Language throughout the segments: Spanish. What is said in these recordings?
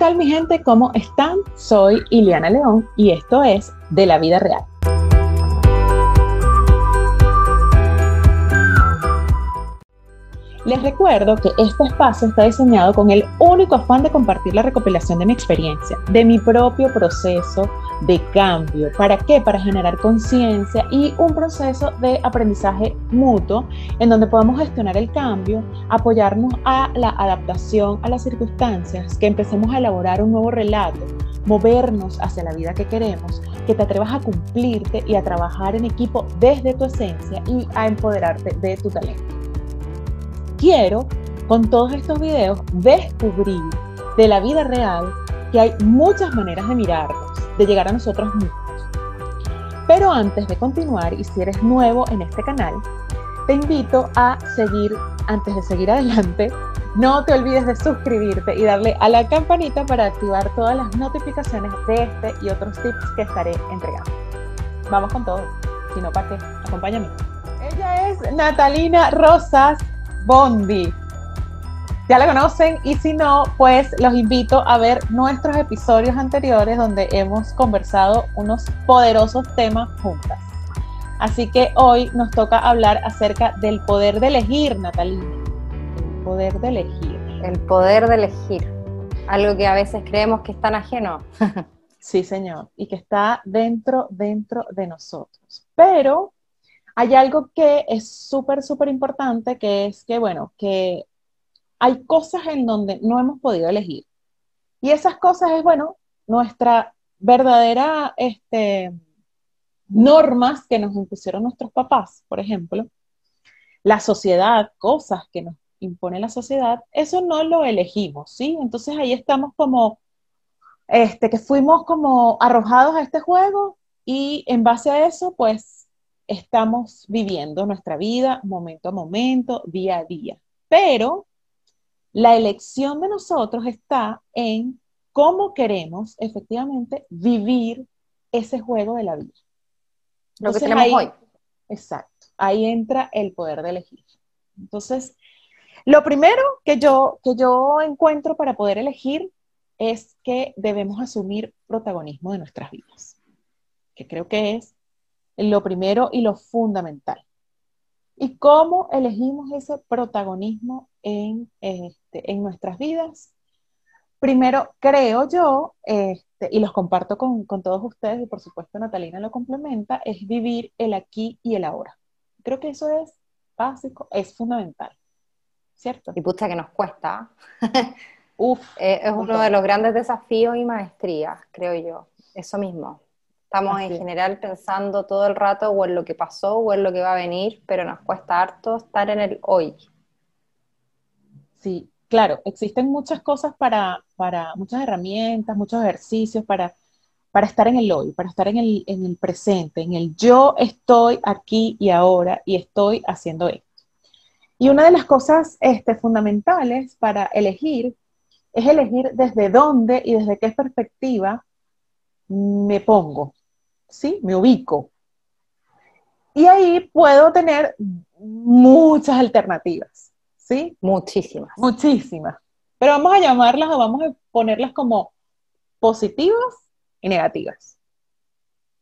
tal mi gente? ¿Cómo están? Soy Iliana León y esto es De la Vida Real. Les recuerdo que este espacio está diseñado con el único afán de compartir la recopilación de mi experiencia, de mi propio proceso de cambio. ¿Para qué? Para generar conciencia y un proceso de aprendizaje mutuo en donde podamos gestionar el cambio, apoyarnos a la adaptación a las circunstancias, que empecemos a elaborar un nuevo relato, movernos hacia la vida que queremos, que te atrevas a cumplirte y a trabajar en equipo desde tu esencia y a empoderarte de tu talento quiero con todos estos videos descubrir de la vida real que hay muchas maneras de mirarnos, de llegar a nosotros mismos. Pero antes de continuar, y si eres nuevo en este canal, te invito a seguir, antes de seguir adelante, no te olvides de suscribirte y darle a la campanita para activar todas las notificaciones de este y otros tips que estaré entregando. Vamos con todo, si no, ¿para qué? Acompáñame. Ella es Natalina Rosas, Bondi. Ya la conocen y si no, pues los invito a ver nuestros episodios anteriores donde hemos conversado unos poderosos temas juntas. Así que hoy nos toca hablar acerca del poder de elegir, Natalina. El poder de elegir. El poder de elegir. Algo que a veces creemos que es tan ajeno. sí, señor. Y que está dentro, dentro de nosotros. Pero hay algo que es súper, súper importante, que es que, bueno, que hay cosas en donde no hemos podido elegir. Y esas cosas es, bueno, nuestra verdadera este, normas que nos impusieron nuestros papás, por ejemplo, la sociedad, cosas que nos impone la sociedad, eso no lo elegimos, ¿sí? Entonces ahí estamos como, este, que fuimos como arrojados a este juego y en base a eso, pues estamos viviendo nuestra vida momento a momento, día a día. Pero la elección de nosotros está en cómo queremos efectivamente vivir ese juego de la vida. Lo que tenemos hoy. Exacto. Ahí entra el poder de elegir. Entonces, lo primero que yo, que yo encuentro para poder elegir es que debemos asumir protagonismo de nuestras vidas, que creo que es lo primero y lo fundamental. ¿Y cómo elegimos ese protagonismo en, este, en nuestras vidas? Primero, creo yo, este, y los comparto con, con, todos ustedes, y por supuesto Natalina lo complementa, es vivir el aquí y el ahora. Creo que eso es básico, es fundamental, ¿cierto? Y pucha que nos cuesta. Uf, eh, es uno de los grandes desafíos y maestrías, creo yo, eso mismo. Estamos en general pensando todo el rato o en lo que pasó o en lo que va a venir, pero nos cuesta harto estar en el hoy. Sí, claro, existen muchas cosas para, para muchas herramientas, muchos ejercicios para, para estar en el hoy, para estar en el, en el presente, en el yo estoy aquí y ahora y estoy haciendo esto. Y una de las cosas este, fundamentales para elegir es elegir desde dónde y desde qué perspectiva me pongo. ¿sí? Me ubico. Y ahí puedo tener muchas alternativas, ¿sí? Muchísimas. Muchísimas. Pero vamos a llamarlas o vamos a ponerlas como positivas y negativas.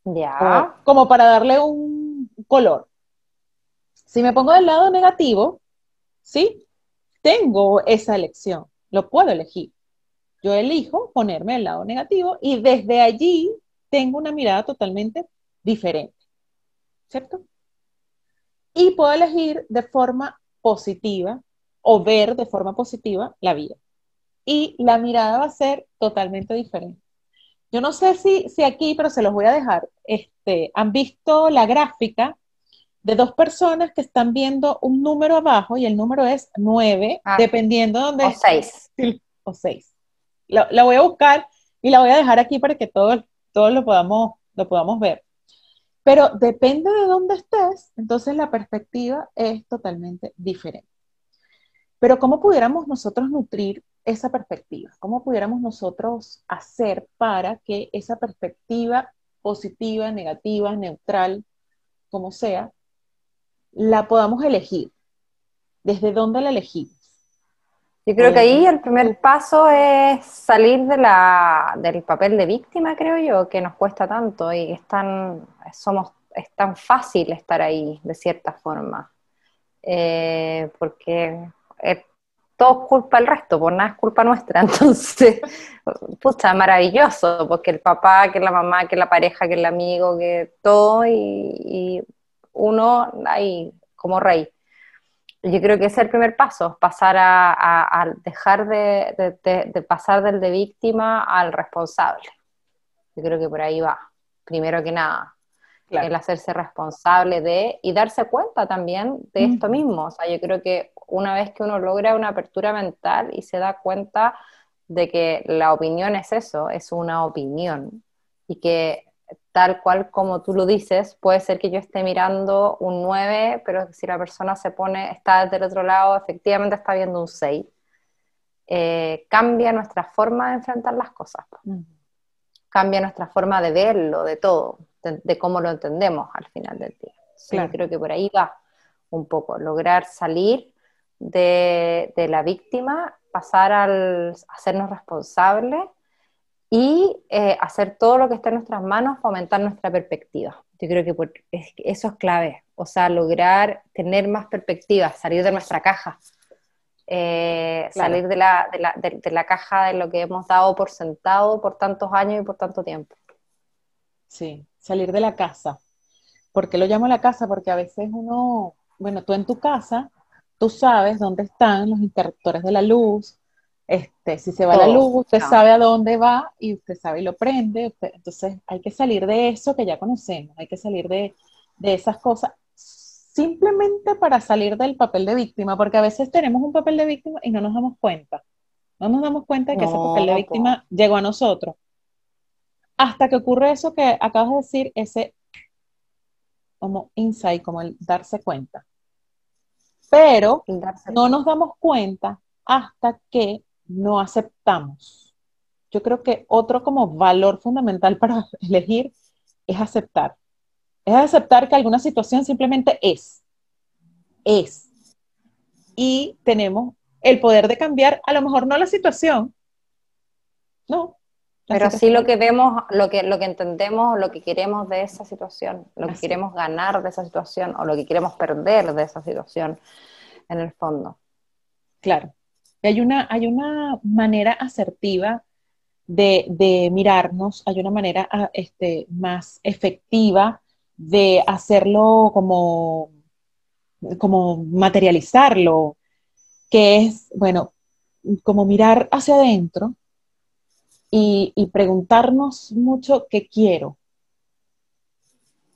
Ya. como para darle un color. Si me pongo del lado negativo, ¿sí? Tengo esa elección, lo puedo elegir. Yo elijo ponerme del lado negativo y desde allí tengo una mirada totalmente diferente, ¿cierto? Y puedo elegir de forma positiva o ver de forma positiva la vida. Y la mirada va a ser totalmente diferente. Yo no sé si, si aquí, pero se los voy a dejar. Este, ¿Han visto la gráfica de dos personas que están viendo un número abajo y el número es 9, ah. dependiendo de dónde... O 6. O 6. La, la, voy a buscar y la voy a dejar aquí para que todo, todos lo podamos, lo podamos ver. Pero depende de dónde estés, entonces la perspectiva es totalmente diferente. Pero ¿cómo pudiéramos nosotros nutrir esa perspectiva? ¿Cómo pudiéramos nosotros hacer para que esa perspectiva positiva, negativa, neutral, como sea, la podamos elegir? ¿Desde dónde la elegimos? Yo creo que ahí el primer paso es salir de la, del papel de víctima, creo yo, que nos cuesta tanto y es tan, somos, es tan fácil estar ahí, de cierta forma. Eh, porque todo es culpa del resto, por nada es culpa nuestra. Entonces, pucha, maravilloso, porque el papá, que la mamá, que la pareja, que el amigo, que todo, y, y uno ahí como rey yo creo que ese es el primer paso, pasar a, dejar de, pasar del de víctima al responsable. Yo creo que por ahí va, primero que nada. El hacerse responsable de y darse cuenta también de esto mismo. O sea, yo creo que una vez que uno logra una apertura mental y se da cuenta de que la opinión es eso, es una opinión, y que tal cual como tú lo dices, puede ser que yo esté mirando un 9, pero si la persona se pone, está desde el otro lado, efectivamente está viendo un 6. Eh, cambia nuestra forma de enfrentar las cosas. Cambia nuestra forma de verlo, de todo, de, cómo lo entendemos al final del día. Yo creo que por ahí va un poco, lograr salir de, de la víctima, pasar al hacernos responsables y eh, hacer todo lo que está en nuestras manos para aumentar nuestra perspectiva. Yo creo que eso es clave, o sea, lograr tener más perspectiva, salir de nuestra caja, eh, salir de la, de, la, de, la, caja de lo que hemos dado por sentado por tantos años y por tanto tiempo. Sí, salir de la casa. ¿Por qué lo llamo la casa? Porque a veces uno, bueno, tú en tu casa, tú sabes dónde están los interruptores de la luz, este, si se va la luz, usted sabe a dónde va y usted sabe y lo prende. entonces hay que salir de eso que ya conocemos, hay que salir de, esas cosas simplemente para salir del papel de víctima, porque a veces tenemos un papel de víctima y no nos damos cuenta. No nos damos cuenta de que ese papel de víctima llegó a nosotros. Hasta que ocurre eso que acabas de decir, ese como insight, como el darse cuenta. Pero no nos damos cuenta hasta que no aceptamos. Yo creo que otro como valor fundamental para elegir es aceptar. Es aceptar que alguna situación simplemente es. Es. Y tenemos el poder de cambiar, a lo mejor no la situación, no. Pero sí lo que vemos, lo que, lo que entendemos, lo que queremos de esa situación, lo que queremos ganar de esa situación o lo que queremos perder de esa situación, en el fondo. Claro. Hay una, hay una manera asertiva de, mirarnos, hay una manera ah, este, más efectiva de hacerlo como, como materializarlo, que es, bueno, como mirar hacia adentro y, preguntarnos mucho qué quiero,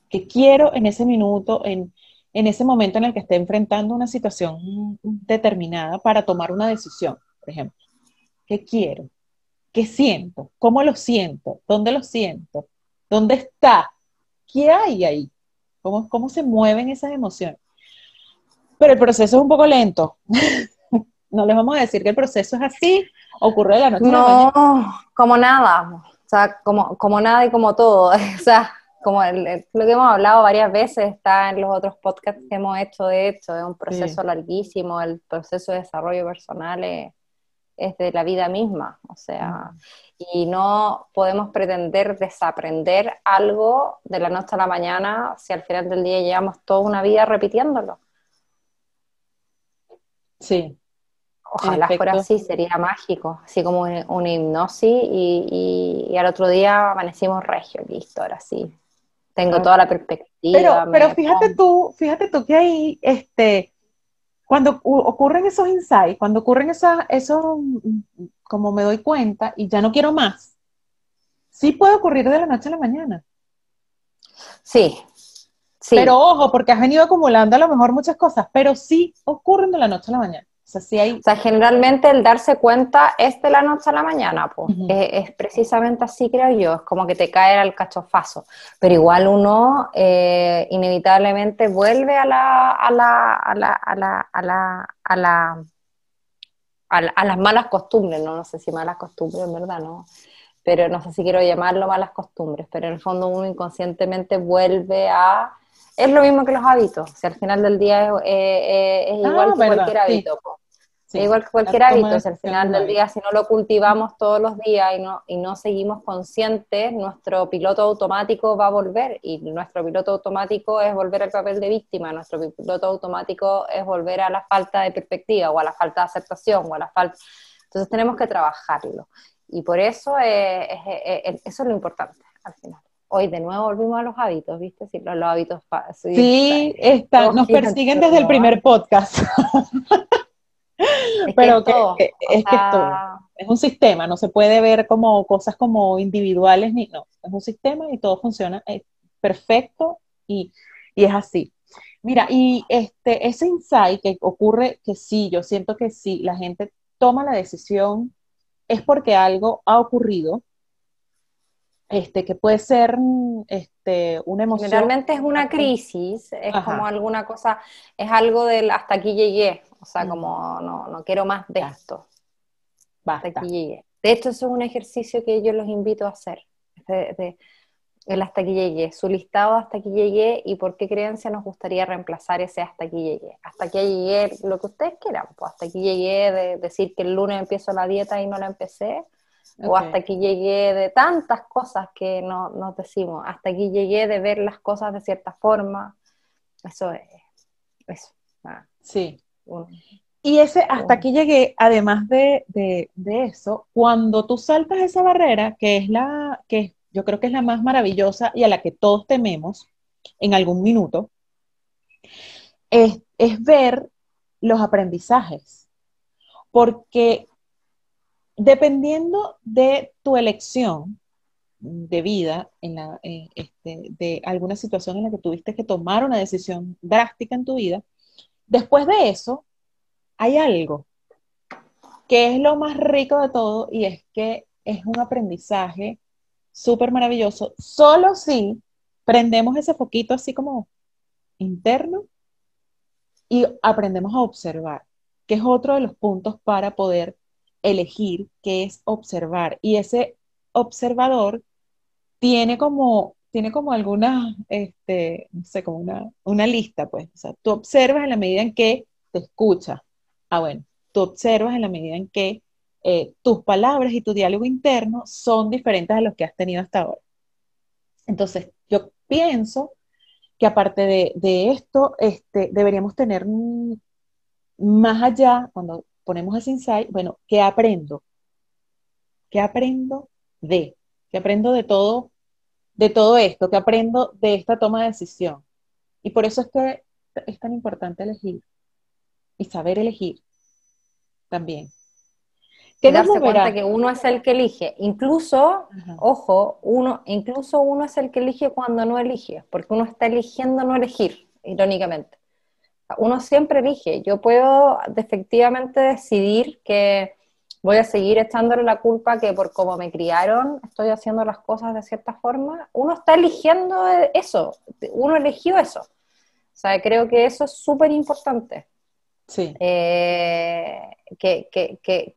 qué quiero en ese minuto, en, en ese momento en el que esté enfrentando una situación determinada para tomar una decisión, por ejemplo. ¿Qué quiero? ¿Qué siento? ¿Cómo lo siento? ¿Dónde lo siento? ¿Dónde está? ¿Qué hay ahí? ¿Cómo, cómo se mueven esas emociones? Pero el proceso es un poco lento. no les vamos a decir que el proceso es así, ocurre de la noche a la mañana. No, como nada. O sea, como, como nada y como todo. o sea, como lo que hemos hablado varias veces, está en los otros podcasts que hemos hecho, de hecho, es un proceso larguísimo, el proceso de desarrollo personal es, de la vida misma, o sea, y no podemos pretender desaprender algo de la noche a la mañana si al final del día llevamos toda una vida repitiéndolo. Sí. Ojalá fuera así, sería mágico, así como una, hipnosis y, y, al otro día amanecimos regio, listo, ahora sí, tengo toda la perspectiva. Pero, pero fíjate tú, fíjate tú que ahí, este, cuando ocurren esos insights, cuando ocurren esas, eso, como me doy cuenta y ya no quiero más, sí puede ocurrir de la noche a la mañana. Sí, sí. Pero ojo, porque has venido acumulando a lo mejor muchas cosas, pero sí ocurren de la noche a la mañana. O sea, generalmente el darse cuenta es de la noche a la mañana, pues. es, precisamente así, creo yo, es como que te cae al cachofazo. Pero igual uno eh, inevitablemente vuelve a la, a la, a la, a la, a la, a la, a, las malas costumbres, ¿no? No sé si malas costumbres, en verdad, ¿no? Pero no sé si quiero llamarlo malas costumbres, pero en el fondo uno inconscientemente vuelve a es lo mismo que los hábitos. Si al final del día es, igual ah, que cualquier hábito. Igual que cualquier hábito, al final del día, si no lo cultivamos todos los días y no, y no seguimos conscientes, nuestro piloto automático va a volver. Y nuestro piloto automático es volver al papel de víctima, nuestro piloto automático es volver a la falta de perspectiva o a la falta de aceptación o a la falta... Entonces tenemos que trabajarlo. Y por eso es, eso es lo importante al final. Hoy de nuevo volvimos a los hábitos, ¿viste? Sí, los, hábitos. Sí, está, nos persiguen desde el primer podcast. Pero que, es que es un sistema, no se puede ver como cosas como individuales, ni no, es un sistema y todo funciona es perfecto y, y, es así. Mira, y este, ese insight que ocurre, que sí, yo siento que sí, la gente toma la decisión, es porque algo ha ocurrido, este, que puede ser este, una emoción. Generalmente es una crisis, es como alguna cosa, es algo del hasta aquí llegué, o sea, como no, no quiero más de esto. Hasta aquí llegué. De hecho, eso es un ejercicio que yo los invito a hacer. De, el hasta aquí llegué, su listado hasta aquí llegué y por qué creencia nos gustaría reemplazar ese hasta aquí llegué. Hasta aquí llegué, lo que ustedes quieran, pues hasta aquí llegué de decir que el lunes empiezo la dieta y no la empecé, o hasta aquí llegué de tantas cosas que no, nos decimos, hasta aquí llegué de ver las cosas de cierta forma. Eso es, eso. Sí, y ese, hasta aquí llegué, además de, eso, cuando tú saltas esa barrera, que es la, que yo creo que es la más maravillosa y a la que todos tememos en algún minuto, es, ver los aprendizajes. Porque dependiendo de tu elección de vida, eh, este, de alguna situación en la que tuviste que tomar una decisión drástica en tu vida, Después de eso, hay algo que es lo más rico de todo y es que es un aprendizaje súper maravilloso, solo si prendemos ese foquito así como interno y aprendemos a observar, que es otro de los puntos para poder elegir, que es observar. Y ese observador tiene como tiene como alguna, este, no sé, como una, una lista, pues. O sea, tú observas en la medida en que te escuchas. Ah, bueno, tú observas en la medida en que eh, tus palabras y tu diálogo interno son diferentes a los que has tenido hasta ahora. Entonces, yo pienso que aparte de, esto, este, deberíamos tener más allá, cuando ponemos ese insight, bueno, ¿qué aprendo? ¿Qué aprendo de? ¿Qué aprendo de todo de todo esto, que aprendo de esta toma de decisión. Y por eso es que es tan importante elegir y saber elegir también. Que darse cuenta que uno es el que elige. Incluso, ojo, uno, incluso uno es el que elige cuando no elige, porque uno está eligiendo no elegir, irónicamente. Uno siempre elige. Yo puedo efectivamente decidir que voy a seguir echándole la culpa que por cómo me criaron estoy haciendo las cosas de cierta forma. Uno está eligiendo eso, uno eligió eso. O sea, creo que eso es súper importante. Sí. Eh, que, que, que,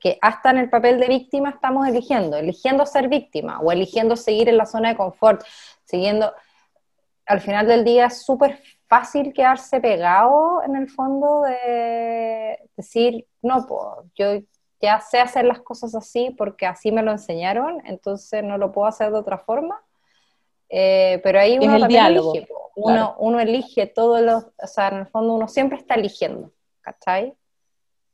que, hasta en el papel de víctima estamos eligiendo, eligiendo ser víctima o eligiendo seguir en la zona de confort, siguiendo. Al final del día es súper fácil quedarse pegado en el fondo de decir, no, pues yo ya sé hacer las cosas así porque así me lo enseñaron, entonces no lo puedo hacer de otra forma. Eh, pero ahí uno también elige, uno, uno elige todos los, o sea, en el fondo uno siempre está eligiendo, ¿cachai?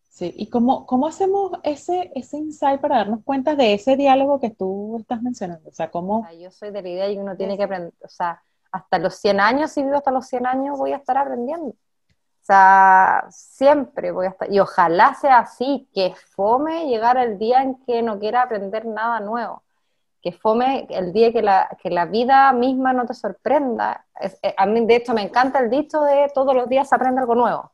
Sí, ¿y cómo, cómo hacemos ese, ese insight para darnos cuenta de ese diálogo que tú estás mencionando? O sea, ¿cómo...? yo soy de la idea y uno tiene que aprender, o sea, hasta los 100 años, si vivo hasta los 100 años, voy a estar aprendiendo. O sea, siempre voy a estar, y ojalá sea así, que fome llegar el día en que no quiera aprender nada nuevo, que fome el día que la, que la vida misma no te sorprenda. Eh, a mí, de hecho, me encanta el dicho de todos los días se aprende algo nuevo.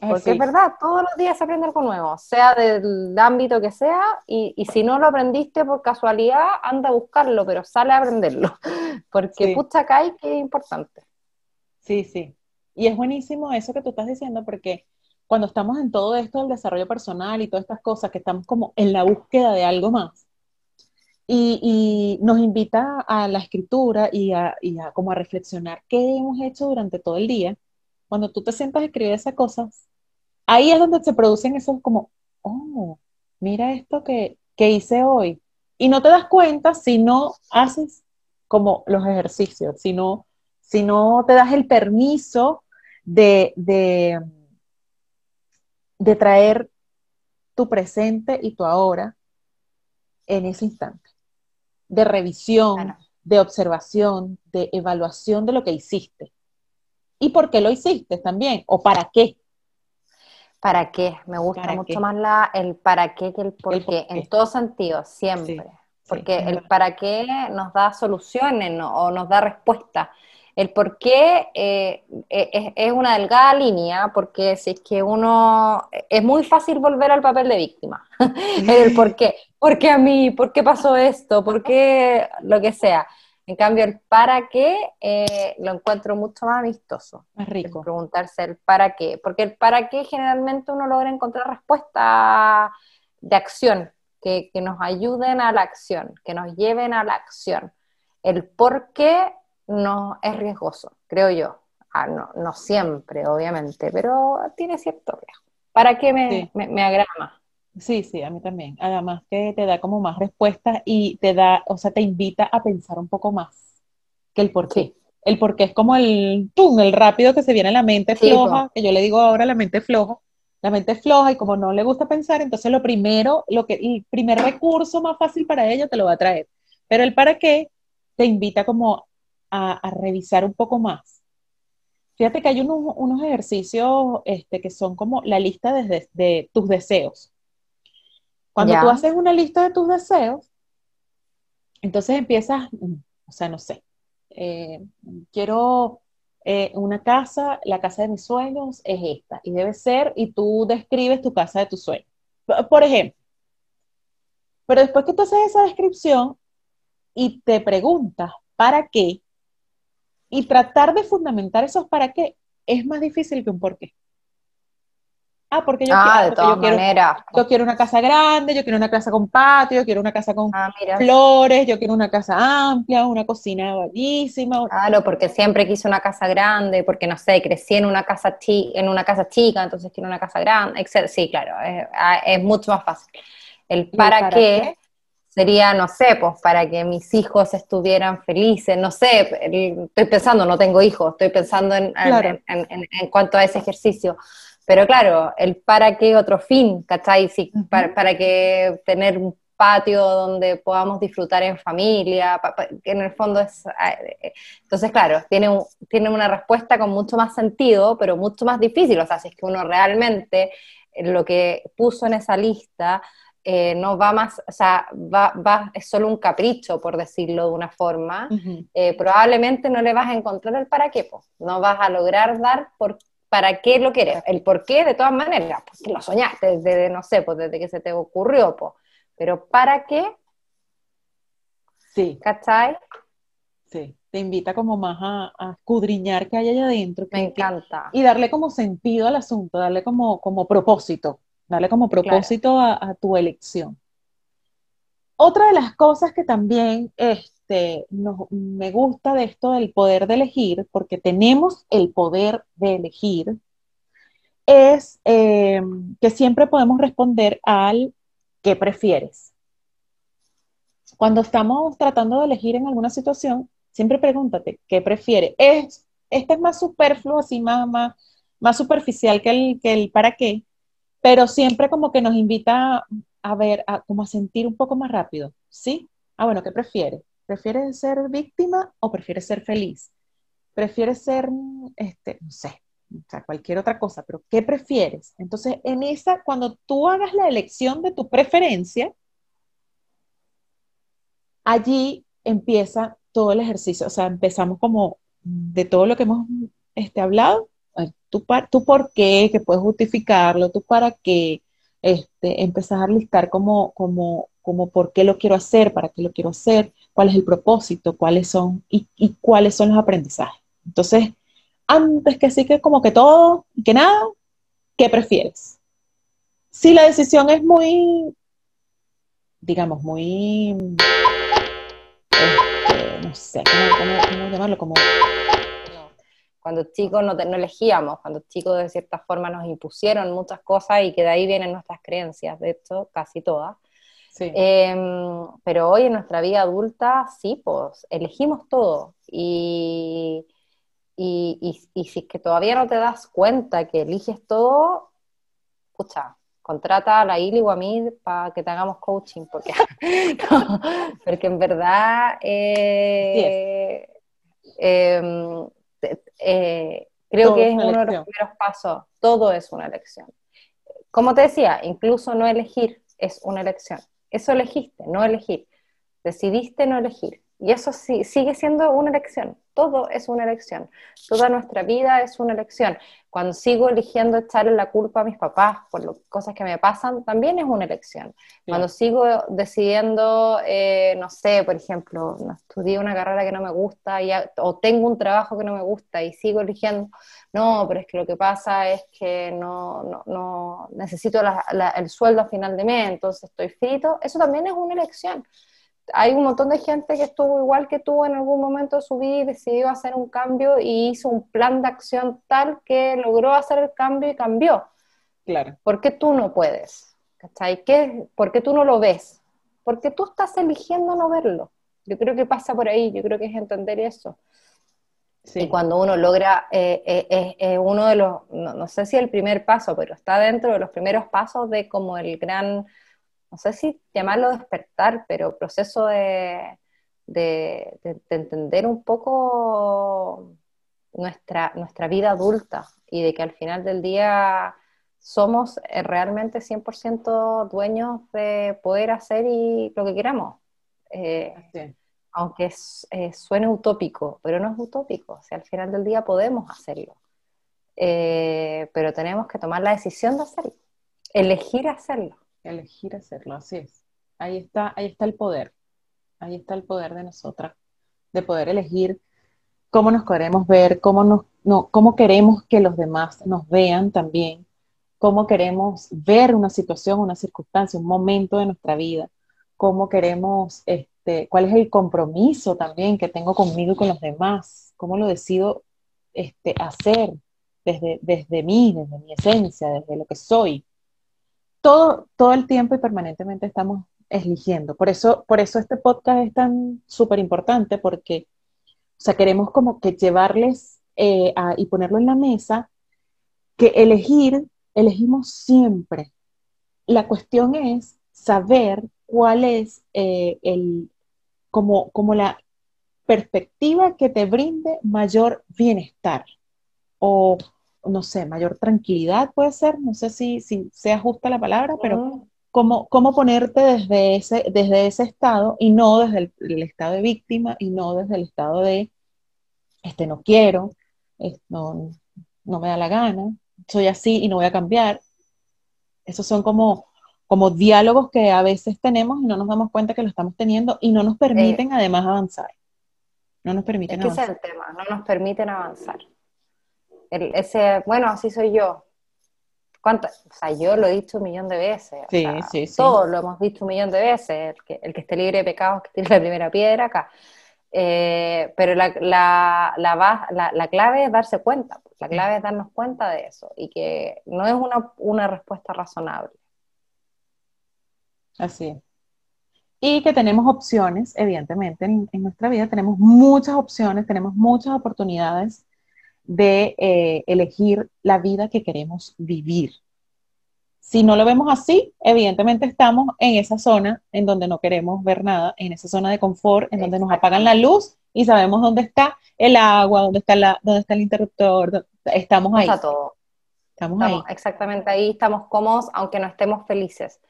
Porque es verdad, todos los días se aprende algo nuevo, sea del ámbito que sea, y, y, si no lo aprendiste por casualidad, anda a buscarlo, pero sale a aprenderlo. Porque sí. pucha cae que es importante. Sí, sí. Y es buenísimo eso que tú estás diciendo porque cuando estamos en todo esto del desarrollo personal y todas estas cosas, que estamos como en la búsqueda de algo más, y, nos invita a la escritura y a, como a reflexionar qué hemos hecho durante todo el día, cuando tú te sientas a escribir esas cosas, ahí es donde se producen esos como, oh, mira esto que, que hice hoy. Y no te das cuenta si no haces como los ejercicios, si no, si no te das el permiso de, de, de traer tu presente y tu ahora en ese instante, de revisión, de observación, de evaluación de lo que hiciste. ¿Y por qué lo hiciste también? ¿O para qué? ¿Para qué? Me gusta mucho más la, el para qué que el por, qué, en todo sentido, siempre. Porque el para qué nos da soluciones o nos da respuesta. El por qué eh, e, es, una delgada línea, porque si es que uno, es muy fácil volver al papel de víctima. el por qué, ¿por qué a mí? ¿Por qué pasó esto? ¿Por qué lo que sea? En cambio, el para qué eh, lo encuentro mucho más amistoso. Más rico. Preguntarse el para qué. Porque el para qué generalmente uno logra encontrar respuestas de acción, que, que nos ayuden a la acción, que nos lleven a la acción. El por qué no es riesgoso, creo yo. Ah, no, siempre, obviamente, pero tiene cierto riesgo. ¿Para qué me, me, agrada más? Sí, sí, a mí también. Además que te da como más respuestas y te da, o sea, te invita a pensar un poco más que el por qué. El por qué es como el tum, el rápido que se viene a la mente floja, que yo le digo ahora la mente floja. La mente floja y como no le gusta pensar, entonces lo primero, lo que, el primer recurso más fácil para ello te lo va a traer. Pero el para qué te invita como a, revisar un poco más. Fíjate que hay unos, ejercicios este, que son como la lista de, tus deseos. Cuando tú haces una lista de tus deseos, entonces empiezas, o sea, no sé, eh, quiero eh, una casa, la casa de mis sueños es esta, y debe ser, y tú describes tu casa de tus sueños. Por ejemplo, pero después que tú haces esa descripción y te preguntas, ¿para qué? Y tratar de fundamentar esos para qué es más difícil que un por qué. Ah, porque yo, ah, quiero, yo, quiero, yo quiero una casa grande, yo quiero una casa con patio, yo quiero una casa con ah, flores, yo quiero una casa amplia, una cocina bellísima. Claro, porque siempre quise una casa grande, porque no sé, crecí en una casa, en una casa chica, entonces quiero una casa grande, etc. Sí, claro, es, es mucho más fácil. El para, qué sería, no sé, pues para que mis hijos estuvieran felices, no sé, estoy pensando, no tengo hijos, estoy pensando en, en, cuanto a ese ejercicio. Pero claro, el para qué otro fin, ¿cachai? para, que tener un patio donde podamos disfrutar en familia, que en el fondo es... Ah, eh, entonces, claro, tiene, tiene una respuesta con mucho más sentido, pero mucho más difícil. O sea, si es que uno realmente lo que puso en esa lista eh, no va más, o sea, va, es solo un capricho, por decirlo de una forma, eh, probablemente no le vas a encontrar el para qué, no vas a lograr dar por, para qué lo quieres, el por qué de todas maneras, pues lo soñaste desde, no sé, pues desde que se te ocurrió, pues, pero para qué, sí. ¿cachai? Sí, te invita como más a, escudriñar qué hay allá adentro. Me encanta. y darle como sentido al asunto, darle como, como propósito darle como propósito a, tu elección. Otra de las cosas que también este, me gusta de esto del poder de elegir, porque tenemos el poder de elegir, es eh, que siempre podemos responder al ¿qué prefieres? Cuando estamos tratando de elegir en alguna situación, siempre pregúntate, ¿qué prefieres? Es, este es más superfluo, así más, más, más superficial que el, que el para qué, pero siempre como que nos invita a ver, a, como a sentir un poco más rápido, ¿sí? Ah, bueno, ¿qué prefieres? ¿Prefieres ser víctima o prefieres ser feliz? ¿Prefieres ser, este, no sé, o sea, cualquier otra cosa, pero ¿qué prefieres? Entonces, en esa, cuando tú hagas la elección de tu preferencia, allí empieza todo el ejercicio, o sea, empezamos como de todo lo que hemos este, hablado, tú, por qué, que puedes justificarlo, tú para qué, este, empezar a listar como, como, como por qué lo quiero hacer, para qué lo quiero hacer, cuál es el propósito, cuáles son y, cuáles son los aprendizajes. Entonces, antes que sí que como que todo y que nada, ¿qué prefieres? Si la decisión es muy, digamos, muy, este, no sé, ¿cómo, cómo llamarlo? Como Cuando chicos no, no elegíamos, cuando chicos de cierta forma nos impusieron muchas cosas y que de ahí vienen nuestras creencias, de hecho, casi todas. Em, pero hoy en nuestra vida adulta, sí, pues elegimos todo. Y, y, y, si es que todavía no te das cuenta que eliges todo, escucha, contrata a la Ili o a mí para que te hagamos coaching, porque, porque en verdad eh, em, eh, creo que es uno de los primeros pasos, todo es una elección. Como te decía, incluso no elegir es una elección. Eso elegiste, no elegir. Decidiste no elegir. Y eso sí, sigue siendo una elección. Todo es una elección. Toda nuestra vida es una elección. Cuando sigo eligiendo echarle la culpa a mis papás por las cosas que me pasan, también es una elección. Cuando sigo decidiendo, eh, no sé, por ejemplo, estudié una carrera que no me gusta o tengo un trabajo que no me gusta y sigo eligiendo, no, pero es que lo que pasa es que no, no, necesito el sueldo a final de mes, entonces estoy frito, eso también es una elección. Hay un montón de gente que estuvo igual que tú en algún momento de su vida y decidió hacer un cambio y hizo un plan de acción tal que logró hacer el cambio y cambió. Claro. ¿Por qué tú no puedes? ¿Qué, ¿Por qué tú no lo ves? Porque tú estás eligiendo no verlo. Yo creo que pasa por ahí, yo creo que es entender eso. Y cuando uno logra, eh, eh, eh, uno de los, no, sé si el primer paso, pero está dentro de los primeros pasos de como el gran, no sé si llamarlo despertar, pero proceso de, de, entender un poco nuestra, nuestra vida adulta y de que al final del día somos realmente 100% dueños de poder hacer y lo que queramos. Aunque eh, suene utópico, pero no es utópico, o sea, al final del día podemos hacerlo, eh, pero tenemos que tomar la decisión de hacerlo, elegir hacerlo. Elegir hacerlo, así es. Ahí está, ahí está el poder, ahí está el poder de nosotras, de poder elegir cómo nos queremos ver, cómo, nos, no, cómo queremos que los demás nos vean también, cómo queremos ver una situación, una circunstancia, un momento de nuestra vida, cómo queremos... Este, cuál es el compromiso también que tengo conmigo y con los demás, cómo lo decido este, hacer desde, desde mí, desde mi esencia, desde lo que soy. Todo, todo el tiempo y permanentemente estamos eligiendo. Por eso, por eso este podcast es tan súper importante, porque o sea, queremos como que llevarles eh, y ponerlo en la mesa, que elegir, elegimos siempre. La cuestión es saber cuál es eh, el, como, como la perspectiva que te brinde mayor bienestar o, no sé, mayor tranquilidad puede ser, no sé si, si sea justa la palabra, pero cómo, cómo ponerte desde ese, desde ese estado y no desde el, estado de víctima y no desde el estado de, este, no quiero, no, no me da la gana, soy así y no voy a cambiar. Esos son como como diálogos que a veces tenemos y no nos damos cuenta que lo estamos teniendo y no nos permiten eh, además avanzar. No nos permiten es que Ese es el tema, no nos permiten avanzar. Ese, bueno, así soy yo. ¿Cuánto? O sea, yo lo he dicho un millón de veces. Sí, sí, sí. Todos lo hemos dicho un millón de veces. El que, el que esté libre de pecados, que tiene la primera piedra acá. Eh, pero la, la, la, la, clave es darse cuenta. La clave es darnos cuenta de eso y que no es una, una respuesta razonable. Así es. Y que tenemos opciones, evidentemente, en, nuestra vida tenemos muchas opciones, tenemos muchas oportunidades de eh, elegir la vida que queremos vivir. Si no lo vemos así, evidentemente estamos en esa zona en donde no queremos ver nada, en esa zona de confort, en donde nos apagan la luz y sabemos dónde está el agua, dónde está, la, dónde está el interruptor, estamos ahí. Está todo. Estamos, ahí. Exactamente ahí, estamos cómodos, aunque no estemos felices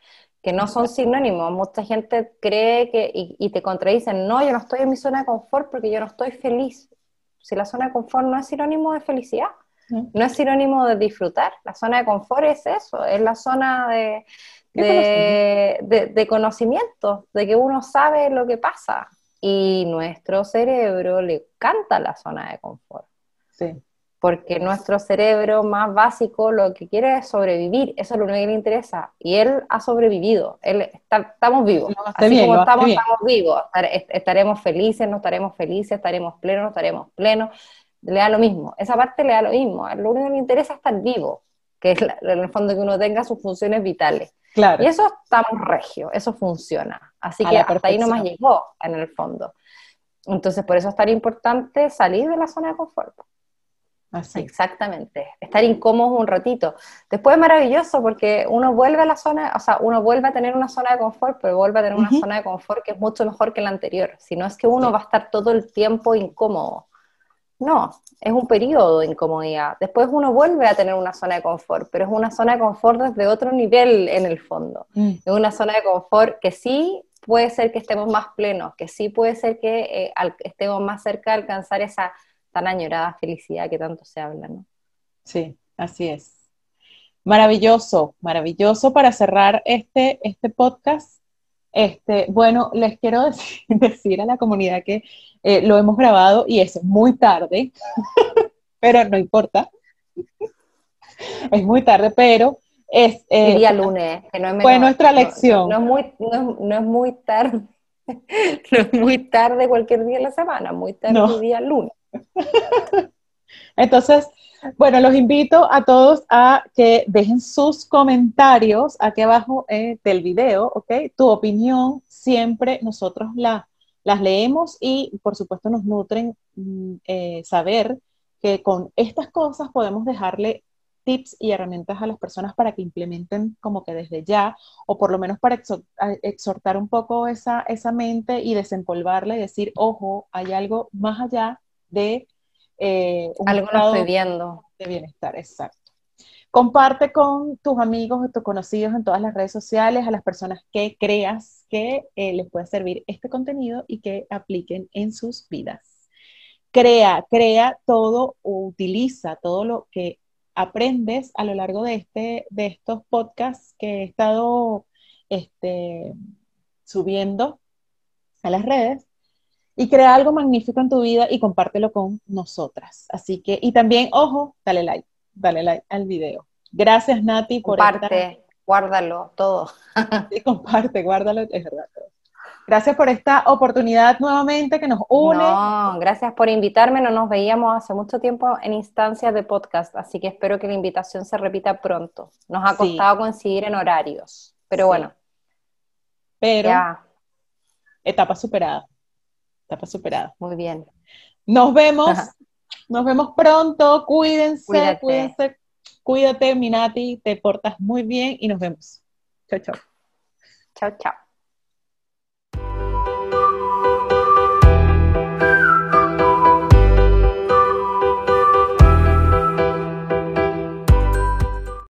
que no son sinónimos. Mucha gente cree que, y, te contradicen, no, yo no estoy en mi zona de confort porque yo no estoy feliz. Si la zona de confort no es sinónimo de felicidad, no es sinónimo de disfrutar. La zona de confort es eso, es la zona de, de, de, conocimiento, de que uno sabe lo que pasa. Y nuestro cerebro le canta la zona de confort. Sí porque nuestro cerebro más básico lo que quiere es sobrevivir, eso es lo único que le interesa, y él ha sobrevivido, él estamos vivos, así como estamos, estamos vivos, estaremos felices, no estaremos felices, estaremos plenos, no estaremos plenos, le da lo mismo, esa parte le da lo mismo, lo único que le interesa es estar vivo, que es en el fondo que uno tenga sus funciones vitales. Claro. Y eso estamos regio, eso funciona. Así que hasta ahí nomás llegó en el fondo. Entonces, por eso es tan importante salir de la zona de confort. Así. Exactamente. Estar incómodo un ratito. Después es maravilloso porque uno vuelve a la zona, o sea, uno vuelve a tener una zona de confort, pero vuelve a tener una zona de confort que es mucho mejor que la anterior. Si no es que uno va a estar todo el tiempo incómodo. No, es un periodo de incomodidad. Después uno vuelve a tener una zona de confort, pero es una zona de confort desde otro nivel en el fondo. Mm. Es una zona de confort que sí puede ser que estemos más plenos, que sí puede ser que eh, estemos más cerca de alcanzar esa tan añorada felicidad que tanto se habla, ¿no? Sí, así es. Maravilloso, maravilloso para cerrar este, este podcast. Este, bueno, les quiero decir, a la comunidad que eh, lo hemos grabado y es muy tarde, pero no importa. es muy tarde, pero es... Eh, día lunes, que no es Fue nuestra lección. No, es muy, no, es muy tarde, no es muy tarde cualquier día de la semana, muy tarde el día lunes. Entonces, bueno, los invito a todos a que dejen sus comentarios aquí abajo eh, del video, ¿ok? Tu opinión, siempre nosotros la, las leemos y por supuesto nos nutren mm, eh, saber que con estas cosas podemos dejarle tips y herramientas a las personas para que implementen como que desde ya, o por lo menos para exhortar un poco esa, esa mente y desempolvarla y decir, ojo, hay algo más allá de eh, un algo. De bienestar, exacto. Comparte con tus amigos, tus conocidos en todas las redes sociales, a las personas que creas que eh, les puede servir este contenido y que apliquen en sus vidas. Crea, crea todo o utiliza todo lo que aprendes a lo largo de, este, de estos podcasts que he estado este, subiendo a las redes y crea algo magnífico en tu vida y compártelo con nosotras. Así que, y también, ojo, dale like, dale like al video. Gracias, Nati, por Comparte, guárdalo, todo. sí, comparte, guárdalo, es verdad. Gracias por esta oportunidad nuevamente que nos une. No, gracias por invitarme. No nos veíamos hace mucho tiempo en instancias de podcast, así que espero que la invitación se repita pronto. Nos ha costado coincidir en horarios, pero bueno. Pero etapa superada etapa superada. Muy bien. Nos vemos, nos vemos pronto, cuídense, cuídense, cuídate, Minati, te portas muy bien y nos vemos. Chao, chao. Chao, chao.